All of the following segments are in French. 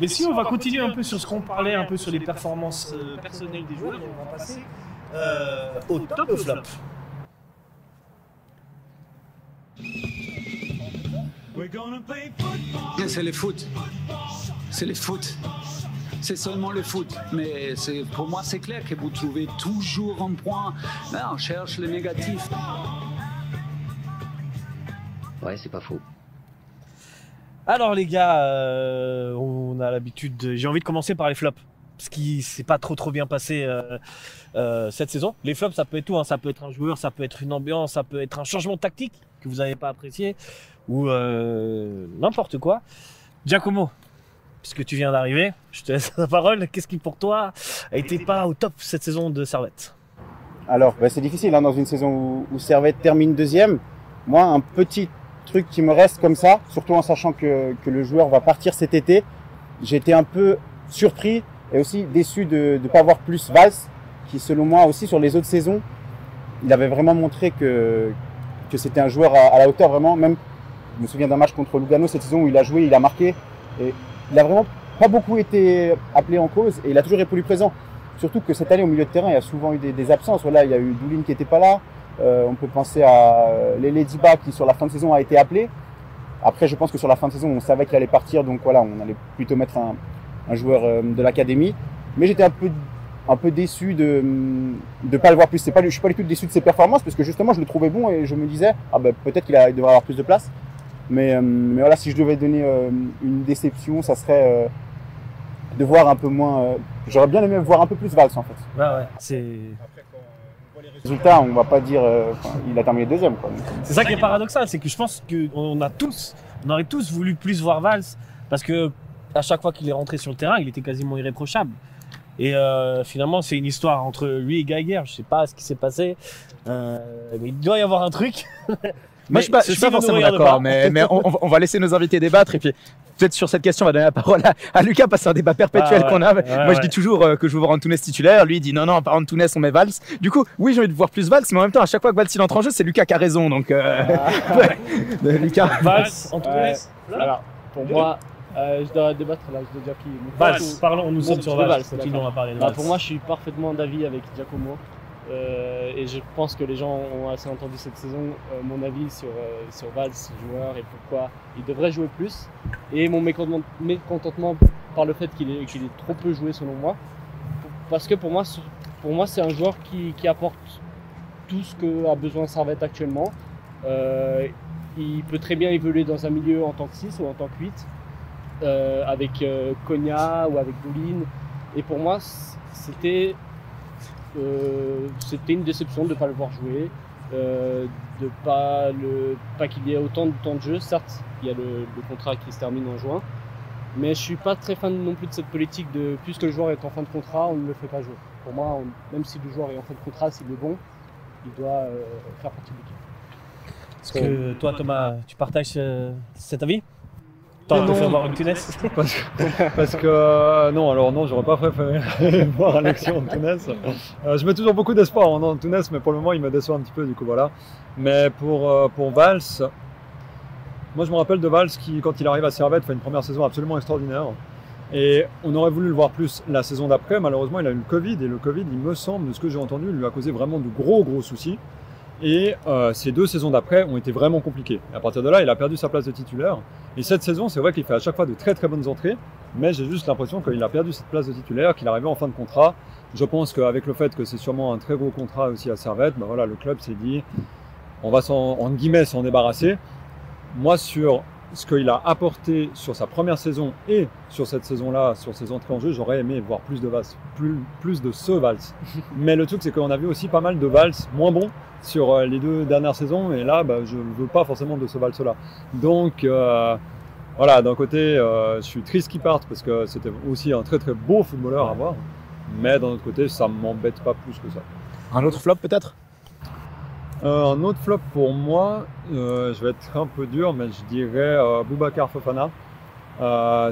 Mais si on va continuer un peu sur ce qu'on parlait, un peu sur les performances euh, personnelles des joueurs, on va passer euh, au top flop. C'est le foot. C'est le foot. C'est seulement le foot. Mais c'est- pour moi, c'est clair que vous trouvez toujours un point. Là, on cherche le négatif. Ouais, c'est pas faux. Alors les gars, euh, on a l'habitude. de- J'ai envie de commencer par les flops, parce qui s'est pas trop trop bien passé euh, euh, cette saison. Les flops, ça peut être tout. hein. Ça peut être un joueur, ça peut être une ambiance, ça peut être un changement tactique que vous n'avez pas apprécié, ou n'importe quoi. Giacomo, puisque tu viens d'arriver, je te laisse la parole. Qu'est-ce qui pour toi a été pas au top cette saison de Servette? Alors, bah, c'est difficile hein, dans une saison où Servette termine deuxième. Moi, un petit truc qui me reste comme ça, surtout en sachant que, que le joueur va partir cet été, été un peu surpris et aussi déçu de ne pas avoir plus Valls, qui selon moi aussi sur les autres saisons, il avait vraiment montré que, que c'était un joueur à, à la hauteur vraiment. Même, je me souviens d'un match contre Lugano cette saison où il a joué, il a marqué et il a vraiment pas beaucoup été appelé en cause et il a toujours répondu présent. Surtout que cette année au milieu de terrain, il y a souvent eu des, des absences. Voilà, il y a eu Doulin qui n'était pas là. Euh, on peut penser à euh, Lele Diba qui sur la fin de saison a été appelé. Après, je pense que sur la fin de saison, on savait qu'il allait partir, donc voilà, on allait plutôt mettre un, joueur euh, de l'académie. Mais j'étais un peu un peu déçu de ne pas le voir plus. C'est pas, je suis pas du tout déçu de ses performances parce que justement, je le trouvais bon et je me disais, ah ben peut-être qu'il devrait avoir plus de place. Mais, mais voilà, si je devais donner une déception, ça serait de voir un peu moins. J'aurais bien aimé voir un peu plus Valls en fait. Ouais, ouais, c'est. Résultat, on va pas dire, euh, il a terminé deuxième C'est ça qui est paradoxal, c'est que je pense qu'on a tous, on aurait tous voulu plus voir Valls parce que à chaque fois qu'il est rentré sur le terrain, il était quasiment irréprochable. Et euh, finalement, c'est une histoire entre lui et Geiger. Je sais pas ce qui s'est passé, euh, mais il doit y avoir un truc. Moi, je suis pas, je suis pas forcément d'accord, mais, mais on, on- on va laisser nos invités débattre et puis peut-être sur cette question, on va donner la parole à, à Lucas parce que c'est un débat perpétuel Ah ouais, qu'on a. ouais, Moi, ouais. je dis toujours euh, que je veux voir Antunes titulaire. Lui, il dit non, non, pas Antunes, on met Valls. Du coup, oui, j'ai envie de voir plus Valls, mais en même temps, à chaque fois que Valls il entre en jeu, c'est Lucas qui a raison. Donc, euh, Ah. Lucas. Valls, Antunes, Ouais. Alors, pour moi, euh, je dois débattre là, je dois dire qui. Valls. Parlons, nous Bon, sommes sur Valls. À parler de Bah, pour moi, je suis parfaitement d'avis avec Giacomo. Euh, et je pense que les gens ont assez entendu cette saison euh, mon avis sur, euh, sur Valls, joueur, et pourquoi il devrait jouer plus. Et mon mécontent- mécontentement par le fait qu'il est, trop peu joué selon moi. Parce que pour moi, pour moi c'est un joueur qui, apporte tout ce que a besoin Servette actuellement. Euh, il peut très bien évoluer dans un milieu en tant que 6 ou en tant que 8, euh, avec Konya ou avec Doulin. Et pour moi, c'était c'était une déception de ne pas le voir jouer, euh, de pas pas qu'il y ait autant de temps de jeu. Certes, il y a le, contrat qui se termine en juin, mais je suis pas très fan non plus de cette politique de puisque le joueur est en fin de contrat, on ne le fait pas jouer. Pour moi, même si le joueur est en fin de contrat, s'il est bon, il doit euh, faire partie de l'équipe. Est-ce que toi, Thomas, tu partages euh, cet avis? T'as Non. fait voir une Tunes parce que, parce que, euh, non, alors non, j'aurais pas préféré voir Alexis Antunes. Euh, je mets toujours beaucoup d'espoir en Antunes, mais pour le moment, il me déçoit un petit peu, du coup, voilà. Mais pour, euh, pour Valls, moi, je me rappelle de Valls qui, quand il arrive à Servette, fait une première saison absolument extraordinaire. Et on aurait voulu le voir plus la saison d'après. Malheureusement, il a eu le Covid, et le Covid, il me semble, de ce que j'ai entendu, lui a causé vraiment de gros, gros soucis. Et euh, ces deux saisons d'après ont été vraiment compliquées. Et à partir de là, il a perdu sa place de titulaire. Et cette saison, c'est vrai qu'il fait à chaque fois de très très bonnes entrées, mais j'ai juste l'impression qu'il a perdu cette place de titulaire, qu'il arrivé en fin de contrat. Je pense qu'avec le fait que c'est sûrement un très gros contrat aussi à Servette, ben voilà, le club s'est dit, on va s'en, en guillemets s'en débarrasser. Moi, sur ce qu'il a apporté sur sa première saison et sur cette saison-là, sur ses entrées en jeu, j'aurais aimé voir plus de Valls, plus, plus de ce Valls. Mais le truc, c'est qu'on a vu aussi pas mal de Valls moins bons sur euh, les deux dernières saisons, et là, bah, je ne veux pas forcément de ce Valls-là. Donc, euh, voilà, d'un côté, euh, je suis triste qu'il parte parce que c'était aussi un très très beau footballeur à voir, mais d'un autre côté, ça m'embête pas plus que ça. Un autre flop peut-être? Euh, un autre flop pour moi, euh, je vais être un peu dur, mais je dirais euh, Boubacar Fofana.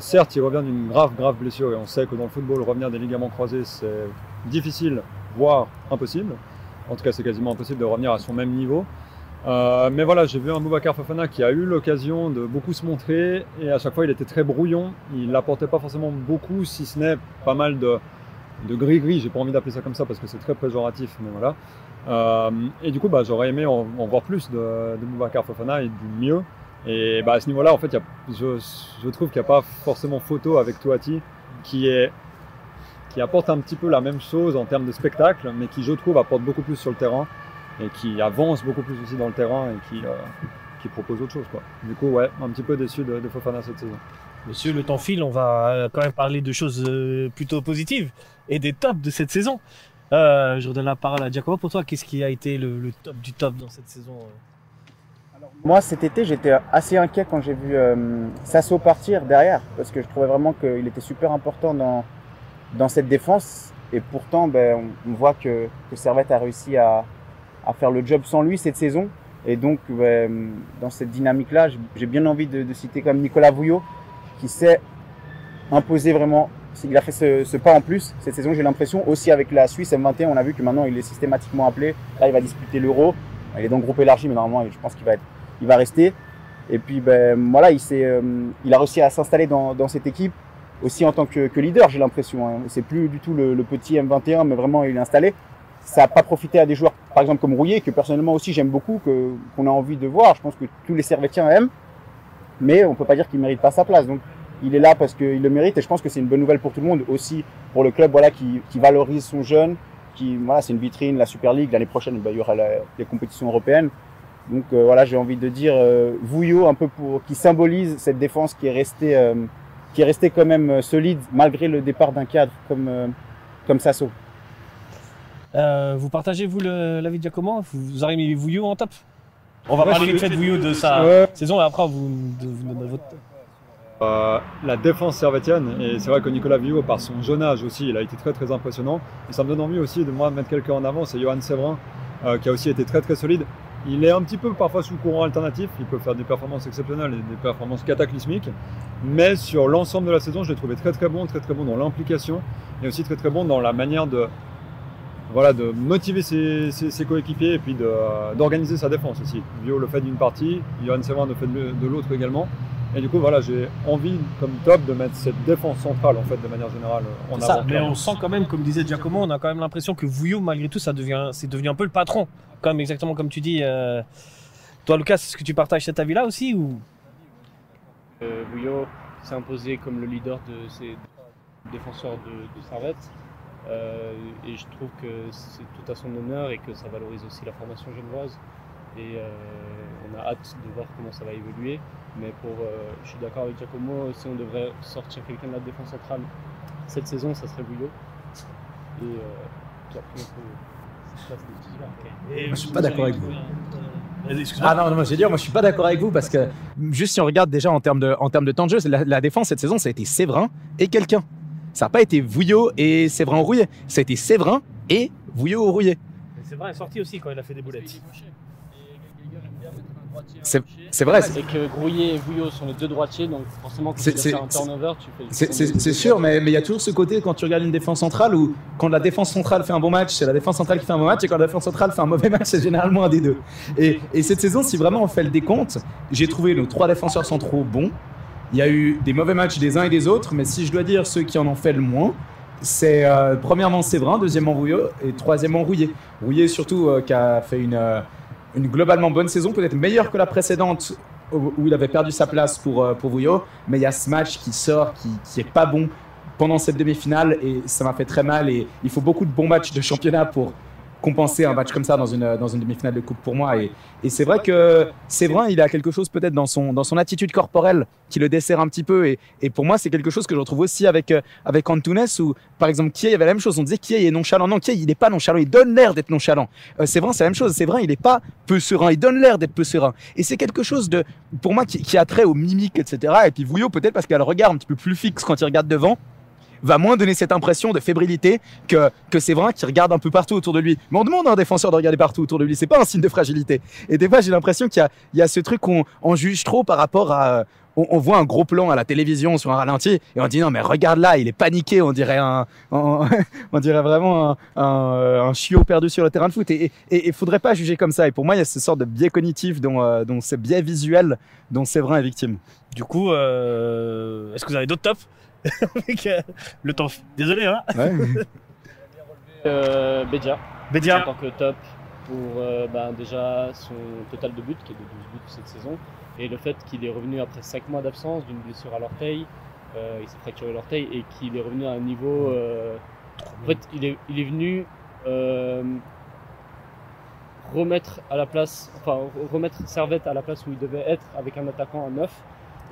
Certes, il revient d'une grave, grave blessure et on sait que dans le football, revenir des ligaments croisés, c'est difficile, voire impossible. En tout cas, c'est quasiment impossible de revenir à son même niveau. Mais voilà, j'ai vu un Boubacar Fofana qui a eu l'occasion de beaucoup se montrer et à chaque fois il était très brouillon. Il n'apportait pas forcément beaucoup, si ce n'est pas mal de, de gris-gris. J'ai pas envie d'appeler ça comme ça parce que c'est très péjoratif, mais voilà. Euh, et du coup, bah, j'aurais aimé en, voir plus de, de Boubacar Fofana et du mieux. Et bah, à ce niveau-là, en fait, je, trouve qu'il n'y a pas forcément photo avec Touati qui est qui apporte un petit peu la même chose en termes de spectacle, mais qui, je trouve, apporte beaucoup plus sur le terrain et qui avance beaucoup plus aussi dans le terrain et qui, euh, qui propose autre chose. Quoi. Du coup, ouais, un petit peu déçu de Fofana cette saison. Monsieur, le temps file, on va euh, quand même parler de choses euh, plutôt positives et des tops de cette saison. Euh, je redonne la parole à Giacomo. Pour toi, qu'est-ce qui a été le, top du top dans cette saison Moi, cet été, j'étais assez inquiet quand j'ai vu Sasso partir derrière, parce que je trouvais vraiment qu'il était super important dans, dans cette défense. Et pourtant, ben, on, voit que, Servette a réussi à, à faire le job sans lui cette saison. Et donc, ben, dans cette dynamique-là, j'ai bien envie de, de, citer comme Nicolas Vouillot, qui s'est imposé vraiment. Il a fait ce, pas en plus cette saison, j'ai l'impression. Aussi avec la Suisse M21, on a vu que maintenant il est systématiquement appelé. Là, il va disputer l'Euro. Il est dans le groupe élargi, mais normalement, je pense qu'il va, rester. Et puis, ben, voilà, il, euh, a réussi à s'installer dans, cette équipe aussi en tant que, leader, j'ai l'impression. Hein. C'est plus du tout le, petit M21, mais vraiment, il est installé. Ça n'a pas profité à des joueurs, par exemple, comme Rouillet, que personnellement aussi j'aime beaucoup, qu'on a envie de voir. Je pense que tous les Servétiens aiment mais on peut pas dire qu'il mérite pas sa place. Donc il est là parce qu'il le mérite et je pense que c'est une bonne nouvelle pour tout le monde, aussi pour le club voilà qui, qui valorise son jeune, qui voilà c'est une vitrine, la Super League l'année prochaine bah, il y aura la, les compétitions européennes. Donc euh, voilà j'ai envie de dire euh, Vouillot un peu pour qui symbolise cette défense qui est restée euh, qui est restée quand même solide malgré le départ d'un cadre comme comme Sasso. vous partagez vous l'avis de Giacomo? Vous mis Vouillot en top? On va ouais, parler vite fait de de sa ouais. saison et après vous, vous donnez votre. Euh, la défense servétienne, et c'est vrai que Nicolas Villot, par son jeune âge aussi, il a été très très impressionnant. Et ça me donne envie aussi de moi mettre quelqu'un en avant, c'est Johan Séverin, euh, qui a aussi été très très solide. Il est un petit peu parfois sous courant alternatif, il peut faire des performances exceptionnelles et des performances cataclysmiques, mais sur l'ensemble de la saison, je l'ai trouvé très très bon, très très bon dans l'implication et aussi très très bon dans la manière de, voilà, de motiver ses, ses, ses coéquipiers et puis d'organiser sa défense aussi. Vio le fait d'une partie, Johan Séverin le fait de, de l'autre également. Et du coup, voilà, j'ai envie, comme top, de mettre cette défense centrale, en fait, de manière générale, en avant. Ça, mais on sent quand même, comme disait Giacomo, on a quand même l'impression que Vouillot, malgré tout, ça devient, c'est devenu un peu le patron. Comme exactement comme tu dis. Euh... Toi, Lucas, est-ce que tu partages cet avis-là aussi ou? Euh, Vouillot s'est imposé comme le leader de ces défenseurs de, de Servette. Euh, et je trouve que c'est tout à son honneur et que ça valorise aussi la formation genevoise. Et euh, on a hâte de voir comment ça va évoluer. Mais pour, euh, je suis d'accord avec Giacomo, si on devrait sortir quelqu'un de la défense centrale cette saison, ça serait Bouillot. Et euh, puis après, on peut. Okay. je suis pas d'accord avec vous. Ah non, non moi, je dire, moi je suis pas d'accord avec vous parce que juste si on regarde déjà en termes de, en termes de temps de jeu, la, la défense cette saison, ça a été Séverin et quelqu'un. Ça n'a pas été Vouillot et Séverin Rouillet. Ça a été Séverin et Vouillot Rouillet. Séverin est sorti aussi quand il a fait des boulettes. C'est vrai. C'est que Grouillet et Vouillot sont les deux droitiers, donc forcément quand tu fais un turnover, tu fais. C'est sûr, mais il y a toujours ce côté quand tu regardes une défense centrale où quand la défense centrale fait un bon match, c'est la défense centrale qui fait un bon match, et quand la défense centrale fait un mauvais match, c'est généralement un des deux. Et, et, cette saison, si vraiment on fait le décompte, j'ai trouvé nos trois défenseurs centraux bons. Il y a eu des mauvais matchs des uns et des autres, mais si je dois dire ceux qui en ont fait le moins, c'est euh, premièrement Séverin, deuxièmement Rouillot et troisièmement Rouillet. Rouillet surtout euh, qui a fait une, euh, une globalement bonne saison, peut-être meilleure que la précédente où il avait perdu sa place pour, pour Vouillot, mais il y a ce match qui sort, qui, qui est pas bon pendant cette demi-finale et ça m'a fait très mal et il faut beaucoup de bons matchs de championnat pour compenser un match comme ça dans une, dans une demi-finale de coupe pour moi. Et, et c'est vrai que Séverin, il a quelque chose peut-être dans son, dans son attitude corporelle qui le dessert un petit peu. Et, et pour moi, c'est quelque chose que je retrouve aussi avec, avec Antunes, où par exemple, Kiei, il avait la même chose. On disait Kiei est nonchalant. Non, Kiei, il n'est pas nonchalant. Il donne l'air d'être nonchalant. Euh, Séverin, c'est la même chose. Séverin, il n'est pas peu serein. Il donne l'air d'être peu serein. Et c'est quelque chose de, pour moi, qui, qui a trait aux mimiques, etc. Et puis Vouillot, peut-être parce qu'il a le regard un petit peu plus fixe quand il regarde devant. Va moins donner cette impression de fébrilité que, que Séverin qui regarde un peu partout autour de lui. Mais on demande à un défenseur de regarder partout autour de lui, c'est pas un signe de fragilité. Et des fois, j'ai l'impression qu'il y a, y a ce truc qu'on on juge trop par rapport à. On, on voit un gros plan à la télévision sur un ralenti et on dit non mais regarde là il est paniqué on dirait un, on dirait vraiment euh, un chiot perdu sur le terrain de foot et il faudrait pas juger comme ça et pour moi il y a ce sorte de biais cognitif dont, euh, dont ce biais visuel dont Séverin est victime. Du coup, euh, est-ce que vous avez d'autres tops? Avec, euh, Le temps. Désolé, hein Euh, Bédia. en Bédia. tant que top pour euh, ben, déjà son total de buts, qui est de 12 buts cette saison, et le fait qu'il est revenu après 5 mois d'absence d'une blessure à l'orteil, euh, il s'est fracturé l'orteil, et qu'il est revenu à un niveau... euh, en fait, il est, il est venu euh, remettre à la place, enfin remettre Servette à la place où il devait être avec un attaquant à 9,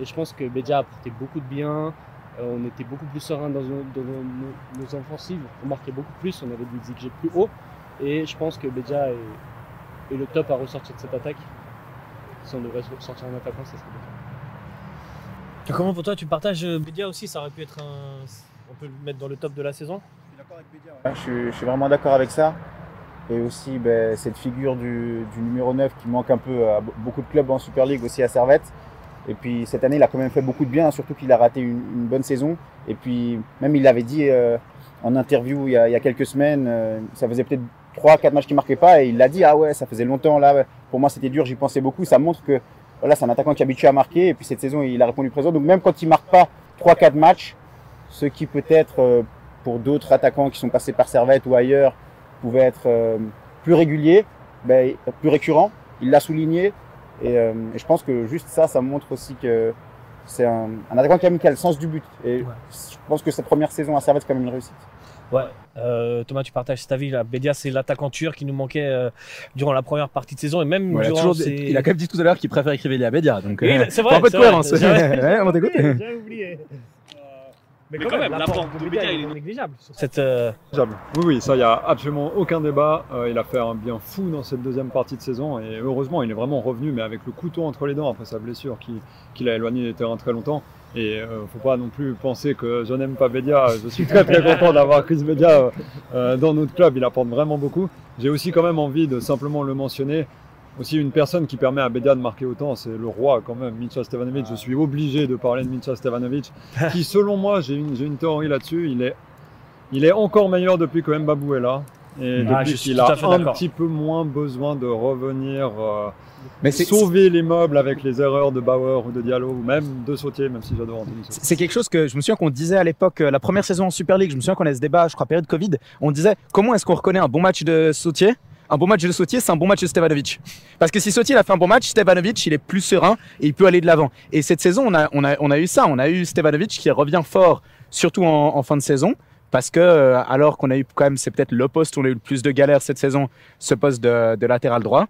et je pense que Bédia a apporté beaucoup de bien, on était beaucoup plus serein dans, nos, dans nos- nos offensives, on marquait beaucoup plus, on avait des exiger plus haut. Et je pense que Bédia est, est le top à ressortir de cette attaque. Si on devrait sortir un attaquant, ça serait Bédia. Comment pour toi tu partages euh, Bédia aussi? Ça aurait pu être un. On peut le mettre dans le top de la saison Ouais, Je suis, je suis vraiment d'accord avec ça. Et aussi ben, cette figure du, du numéro 9 qui manque un peu à be- beaucoup de clubs en Super League, aussi à Servette. Et puis cette année, il a quand même fait beaucoup de bien, surtout qu'il a raté une, une bonne saison. Et puis même il l'avait dit euh, en interview il y a, il y a quelques semaines, euh, ça faisait peut-être 3-4 matchs qu'il marquait pas. Et il l'a dit, ah ouais, ça faisait longtemps là. Pour moi, c'était dur, j'y pensais beaucoup. Ça montre que voilà, c'est un attaquant qui est habitué à marquer. Et puis cette saison, il a répondu présent. Donc même quand il marque pas 3-4 matchs, ce qui peut-être euh, pour d'autres attaquants qui sont passés par Servette ou ailleurs pouvait être euh, plus régulier, ben, plus récurrent. Il l'a souligné. Et, euh, et je pense que juste ça, ça montre aussi que c'est un, un attaquant qui a, mis- qui a le sens du but. Et Ouais. je pense que cette première saison à Servette, c'est quand même une réussite. Ouais. Euh, Thomas, tu partages cet avis là. Bédia, c'est l'attaquant tueur qui nous manquait euh, durant la première partie de saison et même Ouais, il, a durant toujours- ces- il a quand même dit tout à l'heure qu'il préfère écrire à Bédia donc Oui, euh, c'est vrai. un peu de cohérence. j'avais- Ouais, on t'écoute. J'avais oublié. Mais, quand même, l'apport de de il est négligeable. sur Cette, euh. Oui, oui, ça, il n'y a absolument aucun débat. Euh, il a fait un bien fou dans cette deuxième partie de saison et heureusement, il est vraiment revenu, mais avec le couteau entre les dents après sa blessure qui, qui l'a éloigné des terrains très longtemps. Et euh, faut pas non plus penser que je n'aime pas Bédia. Je suis très très content d'avoir Chris Bédia euh, euh, dans notre club. Il apporte vraiment beaucoup. J'ai aussi quand même envie de simplement le mentionner. Aussi une personne qui permet à Bédia de marquer autant, c'est le roi quand même, Mitja Stevanovic. Je suis obligé de parler de Mitja Stevanovic, qui selon moi, j'ai une, théorie là-dessus, il est, il est encore meilleur depuis que Mbabou est là. Et Ah, depuis qu'il a un petit peu moins besoin de revenir euh, Mais sauver les meubles avec les erreurs de Bauer ou de Diallo, ou même de Sautier, même si j'adore Anthony Sautier. C'est quelque chose que je me souviens qu'on disait à l'époque, euh, la première saison en Super League, je me souviens qu'on avait ce débat, je crois, période Covid, on disait comment est-ce qu'on reconnaît un bon match de Sautier? Un bon match de Sautier, c'est un bon match de Stevanovic. Parce que si Sautier a fait un bon match, Stevanovic il est plus serein et il peut aller de l'avant. Et cette saison, on a, on, a, on a eu ça. On a eu Stevanovic qui revient fort, surtout en, fin de saison. Parce que, euh, alors qu'on a eu quand même, c'est peut-être le poste où on a eu le plus de galères cette saison, ce poste de, latéral droit,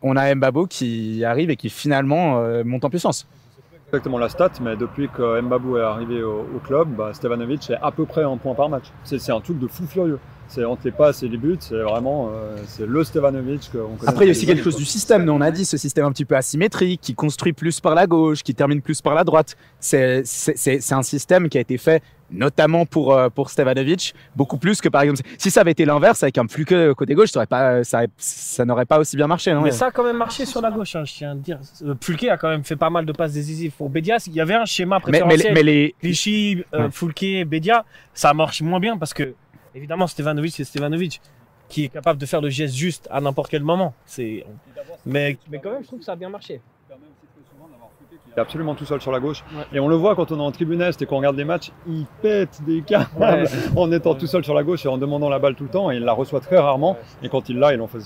on a Mbabo qui arrive et qui finalement euh, monte en puissance. exactement la stat, mais depuis que Mbabou est arrivé au, club, bah, Stevanovic est à peu près un point par match. C'est un truc de fou furieux. C'est entre les passes et les buts, c'est vraiment euh, c'est le Stevanovic qu'on connaît. Après, il y a aussi quelque chose du système. Nous, on a dit ce système un petit peu asymétrique, qui construit plus par la gauche, qui termine plus par la droite. C'est un système qui a été fait notamment pour, euh, pour Stevanovic, beaucoup plus que par exemple. Si ça avait été l'inverse, avec un Fluke côté gauche, ça, aurait pas, ça, ça n'aurait pas aussi bien marché. Non? Mais ça a quand même marché sur la gauche, hein, je tiens à dire. Euh, Fulke a quand même fait pas mal de passes décisives pour Bédia. Il y avait un schéma mais, mais, préférentiel. mais les, Clichy, euh, Ouais. Fulke, Bédia, ça marche moins bien parce que, évidemment, Stevanovic, c'est Stevanovic qui est capable de faire le geste juste à n'importe quel moment. C'est... Mais, mais quand même, je trouve que ça a bien marché. Il est absolument tout seul sur la gauche. Ouais. Et on le voit quand on est en tribune est et qu'on regarde les matchs, il pète des câbles en étant tout seul sur la gauche et en demandant la balle tout le temps. Et il la reçoit très rarement. Et quand il l'a, il en fait